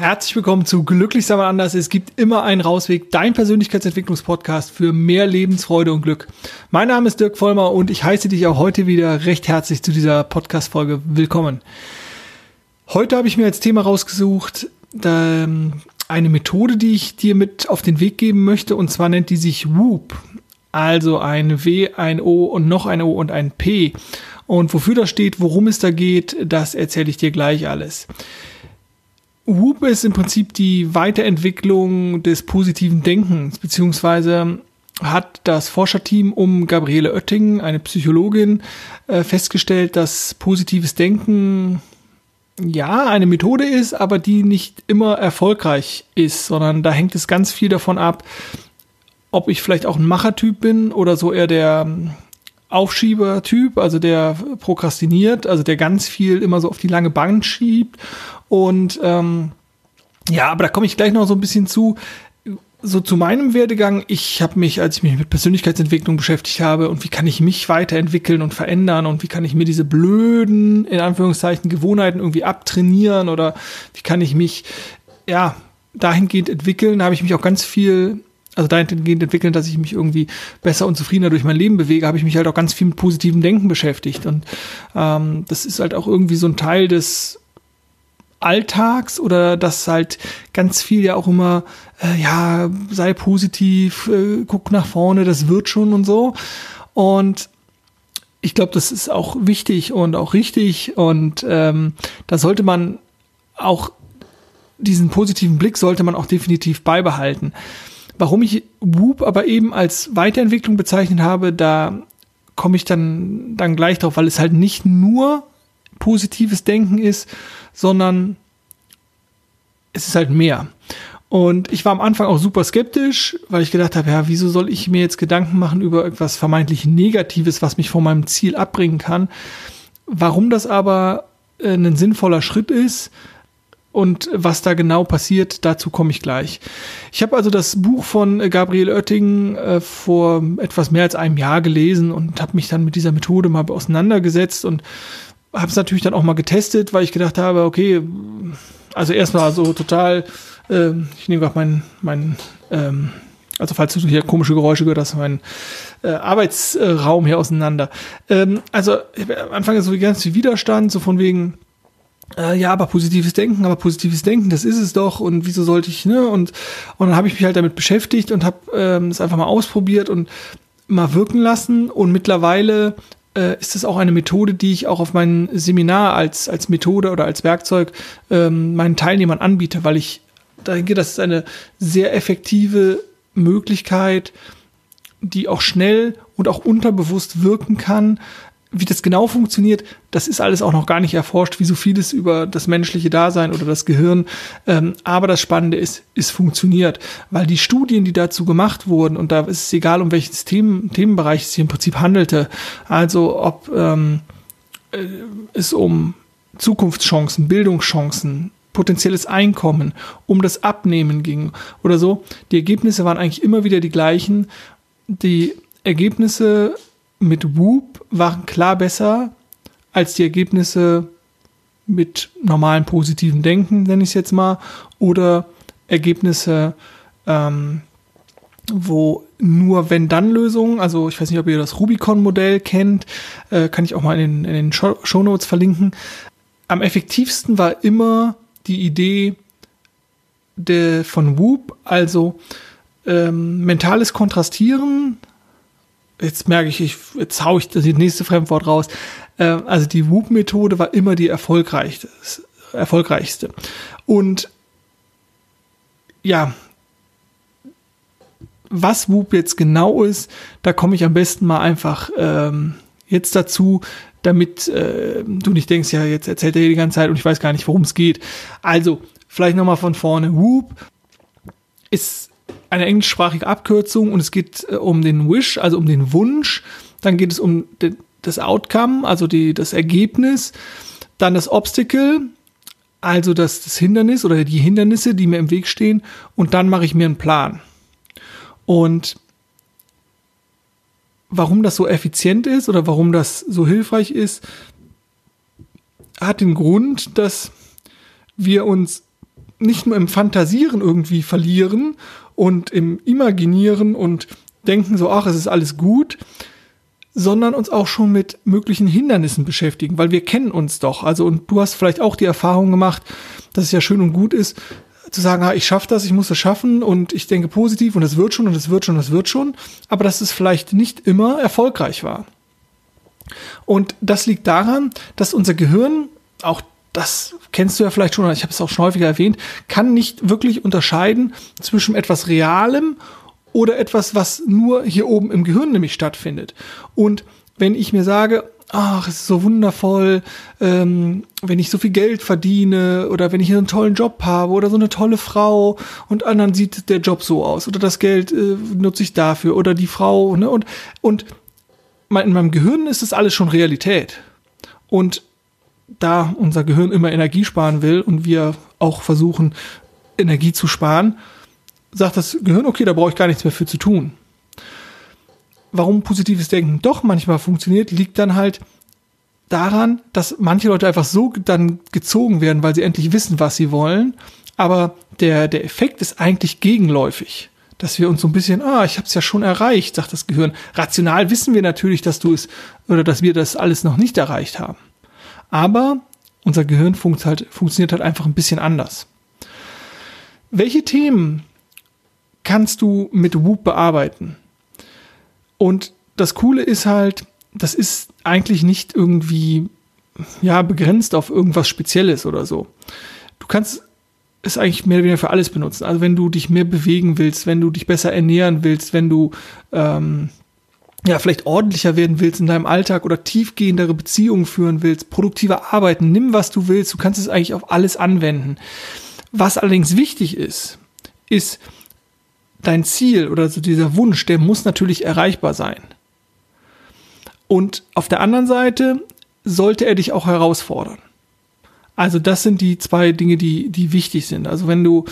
Herzlich willkommen zu Glücklich sein anders. Es gibt immer einen Rausweg, dein Persönlichkeitsentwicklungspodcast für mehr Lebensfreude und Glück. Mein Name ist Dirk Vollmer und ich heiße dich auch heute wieder recht herzlich zu dieser Podcast-Folge willkommen. Heute habe ich mir als Thema rausgesucht, ähm, eine Methode, die ich dir mit auf den Weg geben möchte und zwar nennt die sich Whoop. Also ein W, ein O und noch ein O und ein P. Und wofür das steht, worum es da geht, das erzähle ich dir gleich alles. Whoop ist im Prinzip die Weiterentwicklung des positiven Denkens, beziehungsweise hat das Forscherteam um Gabriele Oettingen, eine Psychologin, äh, festgestellt, dass positives Denken ja eine Methode ist, aber die nicht immer erfolgreich ist, sondern da hängt es ganz viel davon ab, ob ich vielleicht auch ein Machertyp bin oder so eher der Aufschiebertyp, also der prokrastiniert, also der ganz viel immer so auf die lange Bank schiebt und ähm, ja, aber da komme ich gleich noch so ein bisschen zu. So zu meinem Werdegang, ich habe mich, als ich mich mit Persönlichkeitsentwicklung beschäftigt habe und wie kann ich mich weiterentwickeln und verändern und wie kann ich mir diese blöden, in Anführungszeichen, Gewohnheiten irgendwie abtrainieren oder wie kann ich mich, ja, dahingehend entwickeln, da habe ich mich auch ganz viel also dahingehend entwickeln, dass ich mich irgendwie besser und zufriedener durch mein Leben bewege, habe ich mich halt auch ganz viel mit positivem Denken beschäftigt. Und ähm, das ist halt auch irgendwie so ein Teil des Alltags oder dass halt ganz viel ja auch immer, äh, ja, sei positiv, äh, guck nach vorne, das wird schon und so. Und ich glaube, das ist auch wichtig und auch richtig und ähm, da sollte man auch diesen positiven Blick sollte man auch definitiv beibehalten. Warum ich Whoop aber eben als Weiterentwicklung bezeichnet habe, da komme ich dann, dann gleich drauf, weil es halt nicht nur positives Denken ist, sondern es ist halt mehr. Und ich war am Anfang auch super skeptisch, weil ich gedacht habe, ja, wieso soll ich mir jetzt Gedanken machen über etwas vermeintlich Negatives, was mich von meinem Ziel abbringen kann? Warum das aber äh, ein sinnvoller Schritt ist und was da genau passiert, dazu komme ich gleich. Ich habe also das Buch von Gabriel Oetting äh, vor etwas mehr als einem Jahr gelesen und habe mich dann mit dieser Methode mal auseinandergesetzt und habe es natürlich dann auch mal getestet, weil ich gedacht habe, okay, also erstmal so total, äh, ich nehme gerade meinen, mein, ähm, also falls du hier komische Geräusche gehört hast, mein äh, Arbeitsraum hier auseinander. Ähm, also am Anfang ist so ganz viel Widerstand, so von wegen, äh, ja, aber positives Denken, aber positives Denken, das ist es doch und wieso sollte ich, ne? Und, und dann habe ich mich halt damit beschäftigt und habe ähm, es einfach mal ausprobiert und mal wirken lassen und mittlerweile äh, ist es auch eine Methode, die ich auch auf meinem Seminar als, als Methode oder als Werkzeug ähm, meinen Teilnehmern anbiete, weil ich denke, das ist eine sehr effektive Möglichkeit, die auch schnell und auch unterbewusst wirken kann, wie das genau funktioniert, das ist alles auch noch gar nicht erforscht, wie so vieles über das menschliche Dasein oder das Gehirn. Ähm, aber das Spannende ist, es funktioniert, weil die Studien, die dazu gemacht wurden, und da ist es egal, um welches Themen, Themenbereich es hier im Prinzip handelte, also ob ähm, äh, es um Zukunftschancen, Bildungschancen, potenzielles Einkommen, um das Abnehmen ging oder so, die Ergebnisse waren eigentlich immer wieder die gleichen. Die Ergebnisse mit Whoop waren klar besser als die Ergebnisse mit normalen positiven Denken, nenne ich es jetzt mal, oder Ergebnisse, ähm, wo nur Wenn-Dann-Lösungen, also ich weiß nicht, ob ihr das Rubicon-Modell kennt, äh, kann ich auch mal in den, in den Show Notes verlinken. Am effektivsten war immer die Idee de, von Whoop, also ähm, mentales Kontrastieren jetzt merke ich, ich jetzt hau ich das nächste Fremdwort raus. Äh, also die Whoop-Methode war immer die erfolgreichste. erfolgreichste. Und ja, was Whoop jetzt genau ist, da komme ich am besten mal einfach ähm, jetzt dazu, damit äh, du nicht denkst, ja, jetzt erzählt er die ganze Zeit und ich weiß gar nicht, worum es geht. Also, vielleicht nochmal von vorne. Whoop ist eine englischsprachige Abkürzung und es geht äh, um den Wish, also um den Wunsch. Dann geht es um de, das Outcome, also die, das Ergebnis. Dann das Obstacle, also das, das Hindernis oder die Hindernisse, die mir im Weg stehen. Und dann mache ich mir einen Plan. Und warum das so effizient ist oder warum das so hilfreich ist, hat den Grund, dass wir uns nicht nur im Fantasieren irgendwie verlieren und im Imaginieren und denken so, ach, es ist alles gut, sondern uns auch schon mit möglichen Hindernissen beschäftigen, weil wir kennen uns doch. Also, und du hast vielleicht auch die Erfahrung gemacht, dass es ja schön und gut ist, zu sagen, ah, ich schaffe das, ich muss das schaffen und ich denke positiv und es wird schon und es wird schon und es wird schon, aber dass es vielleicht nicht immer erfolgreich war. Und das liegt daran, dass unser Gehirn, auch das kennst du ja vielleicht schon, ich habe es auch schon häufiger erwähnt, kann nicht wirklich unterscheiden zwischen etwas Realem oder etwas, was nur hier oben im Gehirn nämlich stattfindet. Und wenn ich mir sage, ach, es ist so wundervoll, ähm, wenn ich so viel Geld verdiene oder wenn ich einen tollen Job habe oder so eine tolle Frau und anderen sieht der Job so aus oder das Geld äh, nutze ich dafür oder die Frau, ne? Und, und in meinem Gehirn ist das alles schon Realität. Und da unser Gehirn immer Energie sparen will und wir auch versuchen, Energie zu sparen, sagt das Gehirn, okay, da brauche ich gar nichts mehr für zu tun. Warum positives Denken doch manchmal funktioniert, liegt dann halt daran, dass manche Leute einfach so dann gezogen werden, weil sie endlich wissen, was sie wollen. Aber der, der Effekt ist eigentlich gegenläufig. Dass wir uns so ein bisschen, ah, ich habe es ja schon erreicht, sagt das Gehirn. Rational wissen wir natürlich, dass du es oder dass wir das alles noch nicht erreicht haben. Aber unser Gehirn funkt halt, funktioniert halt einfach ein bisschen anders. Welche Themen kannst du mit Whoop bearbeiten? Und das Coole ist halt, das ist eigentlich nicht irgendwie ja begrenzt auf irgendwas Spezielles oder so. Du kannst es eigentlich mehr oder weniger für alles benutzen. Also wenn du dich mehr bewegen willst, wenn du dich besser ernähren willst, wenn du ähm, ja, vielleicht ordentlicher werden willst in deinem Alltag oder tiefgehendere Beziehungen führen willst, produktiver arbeiten, nimm was du willst, du kannst es eigentlich auf alles anwenden. Was allerdings wichtig ist, ist dein Ziel oder so dieser Wunsch, der muss natürlich erreichbar sein. Und auf der anderen Seite sollte er dich auch herausfordern. Also das sind die zwei Dinge, die, die wichtig sind. Also wenn du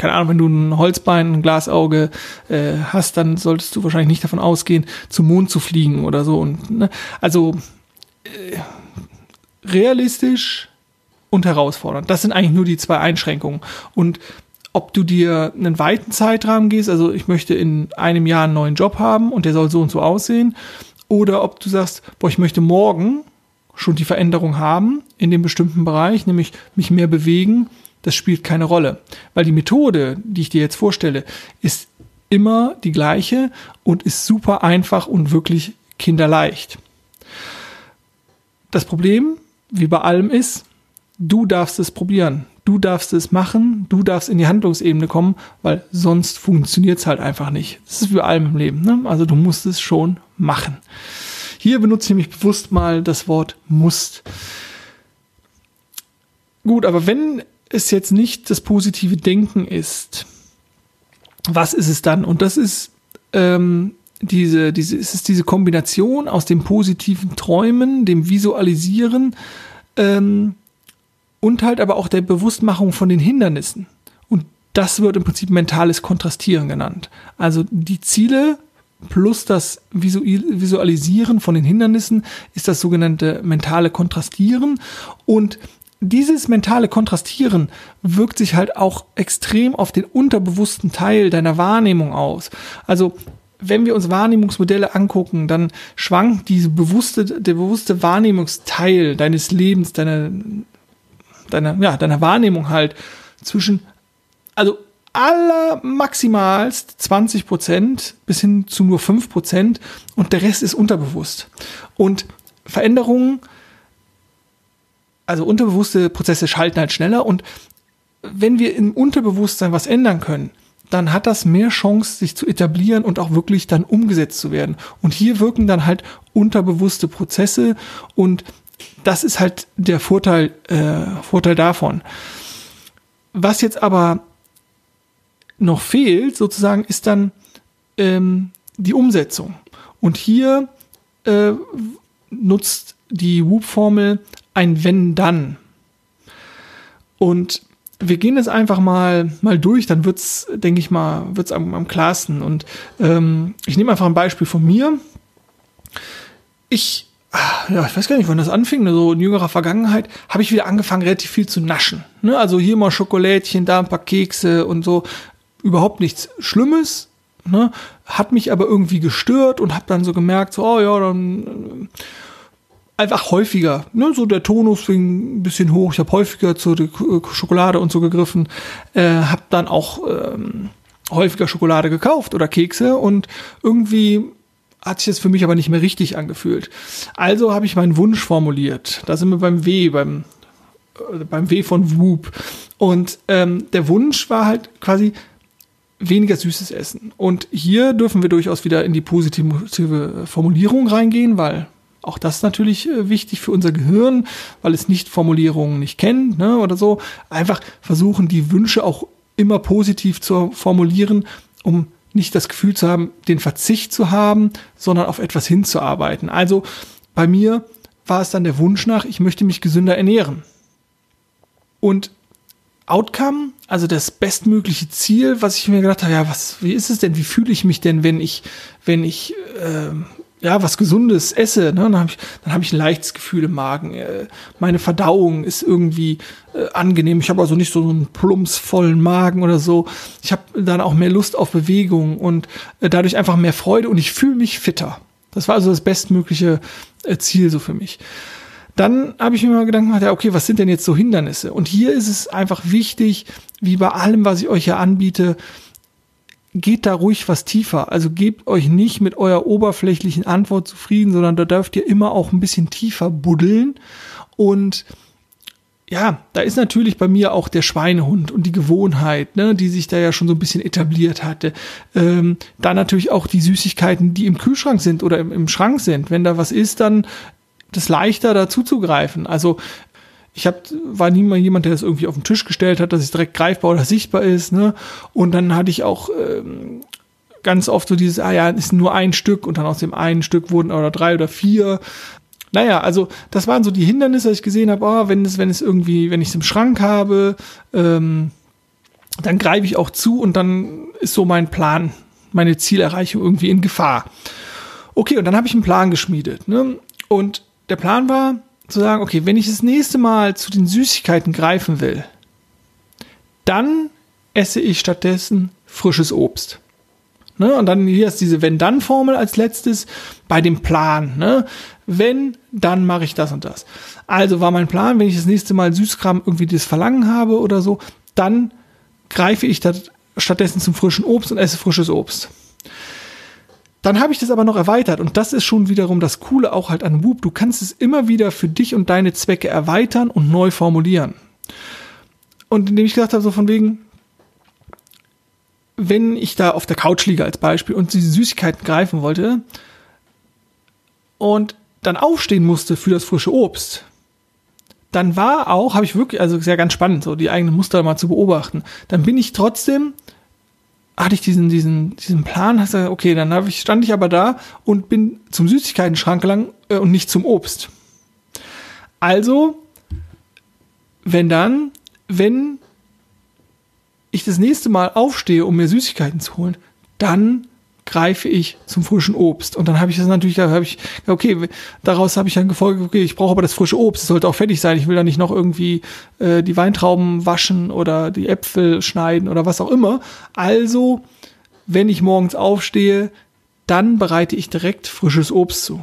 keine Ahnung, wenn du ein Holzbein, ein Glasauge äh, hast, dann solltest du wahrscheinlich nicht davon ausgehen, zum Mond zu fliegen oder so. Und, ne? Also äh, realistisch und herausfordernd. Das sind eigentlich nur die zwei Einschränkungen. Und ob du dir einen weiten Zeitrahmen gehst, also ich möchte in einem Jahr einen neuen Job haben und der soll so und so aussehen, oder ob du sagst, boah, ich möchte morgen schon die Veränderung haben in dem bestimmten Bereich, nämlich mich mehr bewegen, das spielt keine Rolle. Weil die Methode, die ich dir jetzt vorstelle, ist immer die gleiche und ist super einfach und wirklich kinderleicht. Das Problem, wie bei allem ist, du darfst es probieren. Du darfst es machen, du darfst in die Handlungsebene kommen, weil sonst funktioniert es halt einfach nicht. Das ist wie bei allem im Leben. Ne? Also du musst es schon machen. Hier benutze ich nämlich bewusst mal das Wort musst. Gut, aber wenn es jetzt nicht das positive Denken ist, was ist es dann? Und das ist ähm, diese, diese, es ist diese Kombination aus dem positiven Träumen, dem Visualisieren ähm, und halt aber auch der Bewusstmachung von den Hindernissen. Und das wird im Prinzip mentales Kontrastieren genannt. Also die Ziele plus das Visualisieren von den Hindernissen ist das sogenannte mentale Kontrastieren. Und dieses mentale Kontrastieren wirkt sich halt auch extrem auf den unterbewussten Teil deiner Wahrnehmung aus. Also wenn wir uns Wahrnehmungsmodelle angucken, dann schwankt diese bewusste, der bewusste Wahrnehmungsteil deines Lebens, deiner, deiner, ja, deiner Wahrnehmung halt zwischen, also aller maximalst 20 Prozent bis hin zu nur 5 Prozent und der Rest ist unterbewusst. Und Veränderungen also unterbewusste Prozesse schalten halt schneller und wenn wir im Unterbewusstsein was ändern können, dann hat das mehr Chance, sich zu etablieren und auch wirklich dann umgesetzt zu werden. Und hier wirken dann halt unterbewusste Prozesse und das ist halt der Vorteil, äh, Vorteil davon. Was jetzt aber noch fehlt, sozusagen, ist dann ähm, die Umsetzung. Und hier äh, nutzt die Whoop-Formel ein Wenn-Dann. Und wir gehen es einfach mal, mal durch, dann wird's, denke ich mal, wird's am, am klarsten. Und ähm, ich nehme einfach ein Beispiel von mir. Ich ah, ja, ich weiß gar nicht, wann das anfing, so in jüngerer Vergangenheit, habe ich wieder angefangen, relativ viel zu naschen. Ne? Also hier mal Schokolädchen, da ein paar Kekse und so. Überhaupt nichts Schlimmes, ne? hat mich aber irgendwie gestört und habe dann so gemerkt, so, oh ja, dann äh, einfach häufiger. Ne? So der Tonus fing ein bisschen hoch. Ich habe häufiger zur Schokolade und so gegriffen. Äh, habe dann auch ähm, häufiger Schokolade gekauft oder Kekse und irgendwie hat sich das für mich aber nicht mehr richtig angefühlt. Also habe ich meinen Wunsch formuliert. Da sind wir beim W, beim, äh, beim W von Whoop. Und ähm, der Wunsch war halt quasi weniger süßes Essen. Und hier dürfen wir durchaus wieder in die positive Formulierung reingehen, weil auch das natürlich äh, wichtig für unser Gehirn, weil es nicht Formulierungen nicht kennt ne, oder so. Einfach versuchen, die Wünsche auch immer positiv zu formulieren, um nicht das Gefühl zu haben, den Verzicht zu haben, sondern auf etwas hinzuarbeiten. Also bei mir war es dann der Wunsch nach, ich möchte mich gesünder ernähren. Und Outcome, also das bestmögliche Ziel, was ich mir gedacht habe, ja, was, wie ist es denn, wie fühle ich mich denn, wenn ich, wenn ich äh, ja, was Gesundes esse, ne, dann habe ich, hab ich ein leichtes Gefühl im Magen. Äh, meine Verdauung ist irgendwie äh, angenehm. Ich habe also nicht so einen plumpsvollen Magen oder so. Ich habe dann auch mehr Lust auf Bewegung und äh, dadurch einfach mehr Freude und ich fühle mich fitter. Das war also das bestmögliche äh, Ziel so für mich. Dann habe ich mir mal Gedanken gemacht, ja, okay, was sind denn jetzt so Hindernisse? Und hier ist es einfach wichtig, wie bei allem, was ich euch hier anbiete, geht da ruhig was tiefer. Also gebt euch nicht mit eurer oberflächlichen Antwort zufrieden, sondern da dürft ihr immer auch ein bisschen tiefer buddeln. Und ja, da ist natürlich bei mir auch der Schweinehund und die Gewohnheit, ne, die sich da ja schon so ein bisschen etabliert hatte. Ähm, da natürlich auch die Süßigkeiten, die im Kühlschrank sind oder im, im Schrank sind. Wenn da was ist, dann das leichter dazu zu greifen. Also ich hab, war nie mal jemand, der das irgendwie auf den Tisch gestellt hat, dass es direkt greifbar oder sichtbar ist. Ne? Und dann hatte ich auch ähm, ganz oft so dieses, ah ja, ist nur ein Stück und dann aus dem einen Stück wurden oder drei oder vier. Naja, also das waren so die Hindernisse, dass ich gesehen habe, oh, wenn es, wenn es irgendwie, wenn ich es im Schrank habe, ähm, dann greife ich auch zu und dann ist so mein Plan, meine Zielerreichung irgendwie in Gefahr. Okay, und dann habe ich einen Plan geschmiedet. Ne? Und der Plan war, zu sagen, okay, wenn ich das nächste Mal zu den Süßigkeiten greifen will, dann esse ich stattdessen frisches Obst. Ne? Und dann hier ist diese Wenn-Dann-Formel als letztes bei dem Plan. Ne? Wenn, dann mache ich das und das. Also war mein Plan, wenn ich das nächste Mal Süßkram irgendwie das Verlangen habe oder so, dann greife ich stattdessen zum frischen Obst und esse frisches Obst. Dann habe ich das aber noch erweitert und das ist schon wiederum das Coole auch halt an Whoop. Du kannst es immer wieder für dich und deine Zwecke erweitern und neu formulieren. Und indem ich gesagt habe, so von wegen, wenn ich da auf der Couch liege als Beispiel und diese Süßigkeiten greifen wollte und dann aufstehen musste für das frische Obst, dann war auch, habe ich wirklich, also sehr ganz spannend, so die eigenen Muster mal zu beobachten, dann bin ich trotzdem hatte ich diesen, diesen, diesen Plan, hast du, okay, dann hab ich, stand ich aber da und bin zum Süßigkeiten-Schrank gelangt äh, und nicht zum Obst. Also, wenn dann, wenn ich das nächste Mal aufstehe, um mir Süßigkeiten zu holen, dann greife ich zum frischen Obst. Und dann habe ich das natürlich, da habe ich, okay, daraus habe ich dann gefolgt, okay, ich brauche aber das frische Obst, es sollte auch fertig sein. Ich will da nicht noch irgendwie äh, die Weintrauben waschen oder die Äpfel schneiden oder was auch immer. Also, wenn ich morgens aufstehe, dann bereite ich direkt frisches Obst zu.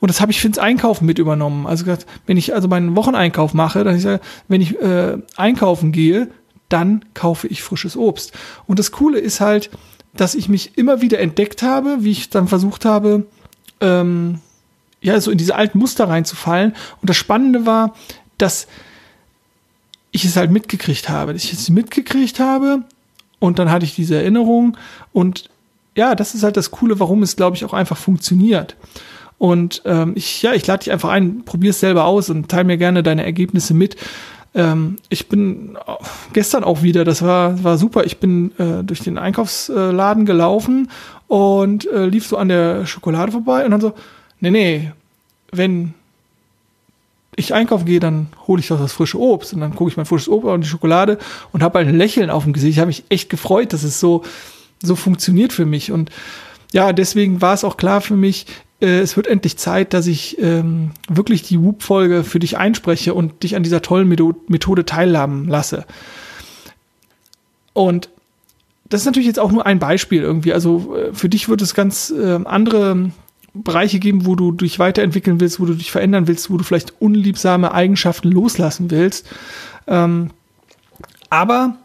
Und das habe ich fürs Einkaufen mit übernommen. Also wenn ich also meinen Wocheneinkauf mache, dann ich sage, wenn ich äh, einkaufen gehe, dann kaufe ich frisches Obst. Und das Coole ist halt, dass ich mich immer wieder entdeckt habe, wie ich dann versucht habe, ähm, ja, so in diese alten Muster reinzufallen. Und das Spannende war, dass ich es halt mitgekriegt habe, dass ich es mitgekriegt habe und dann hatte ich diese Erinnerung und ja, das ist halt das Coole, warum es, glaube ich, auch einfach funktioniert. Und ähm, ich, ja, ich lade dich einfach ein, probier es selber aus und teile mir gerne deine Ergebnisse mit. Ähm, ich bin gestern auch wieder, das war, war super. Ich bin äh, durch den Einkaufsladen gelaufen und äh, lief so an der Schokolade vorbei und dann so, nee, nee, wenn ich einkaufen gehe, dann hole ich doch das frische Obst und dann gucke ich mein frisches Obst und die Schokolade und habe halt ein Lächeln auf dem Gesicht. Ich habe mich echt gefreut, dass es so, so funktioniert für mich. Und ja, deswegen war es auch klar für mich, äh, es wird endlich Zeit, dass ich ähm, wirklich die Whoop-Folge für dich einspreche und dich an dieser tollen Methode teilhaben lasse. Und das ist natürlich jetzt auch nur ein Beispiel irgendwie. Also äh, für dich wird es ganz äh, andere Bereiche geben, wo du dich weiterentwickeln willst, wo du dich verändern willst, wo du vielleicht unliebsame Eigenschaften loslassen willst. Ähm, aber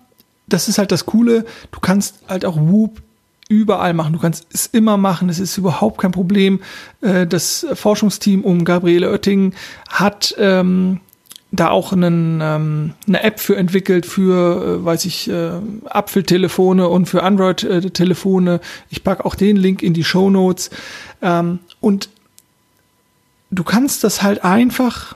das ist halt das Coole, du kannst halt auch Whoop überall machen. Du kannst es immer machen. Es ist überhaupt kein Problem. Äh, das Forschungsteam um Gabriele Oetting hat ähm, da auch einen, ähm, eine App für entwickelt für, äh, weiß ich, äh, Apfeltelefone und für Android-Telefone. Ich packe auch den Link in die Show Notes. Ähm, und du kannst das halt einfach,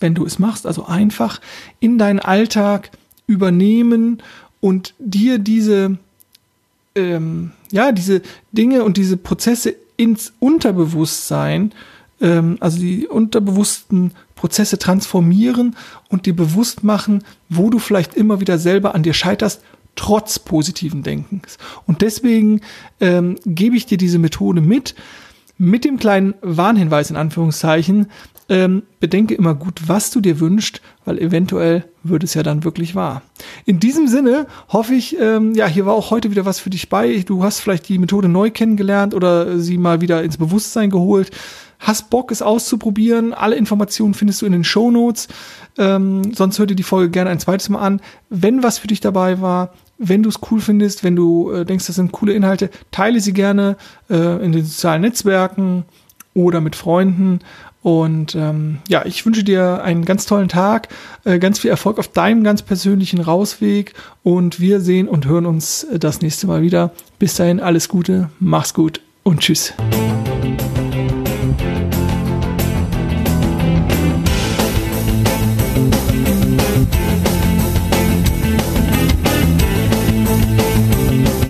wenn du es machst, also einfach in deinen Alltag übernehmen und dir diese ähm, ja, diese Dinge und diese Prozesse ins Unterbewusstsein, ähm, also die unterbewussten Prozesse transformieren und dir bewusst machen, wo du vielleicht immer wieder selber an dir scheiterst, trotz positiven Denkens. Und deswegen ähm, gebe ich dir diese Methode mit, mit dem kleinen Warnhinweis in Anführungszeichen, ähm, bedenke immer gut, was du dir wünschst, weil eventuell wird es ja dann wirklich wahr. In diesem Sinne hoffe ich, ähm, ja, hier war auch heute wieder was für dich bei. Du hast vielleicht die Methode neu kennengelernt oder sie mal wieder ins Bewusstsein geholt. Hast Bock, es auszuprobieren? Alle Informationen findest du in den Show Notes. Ähm, sonst hör dir die Folge gerne ein zweites Mal an. Wenn was für dich dabei war, wenn du es cool findest, wenn du äh, denkst, das sind coole Inhalte, teile sie gerne äh, in den sozialen Netzwerken oder mit Freunden. Und ähm, ja, ich wünsche dir einen ganz tollen Tag, äh, ganz viel Erfolg auf deinem ganz persönlichen Rausweg und wir sehen und hören uns äh, das nächste Mal wieder. Bis dahin alles Gute, mach's gut und tschüss.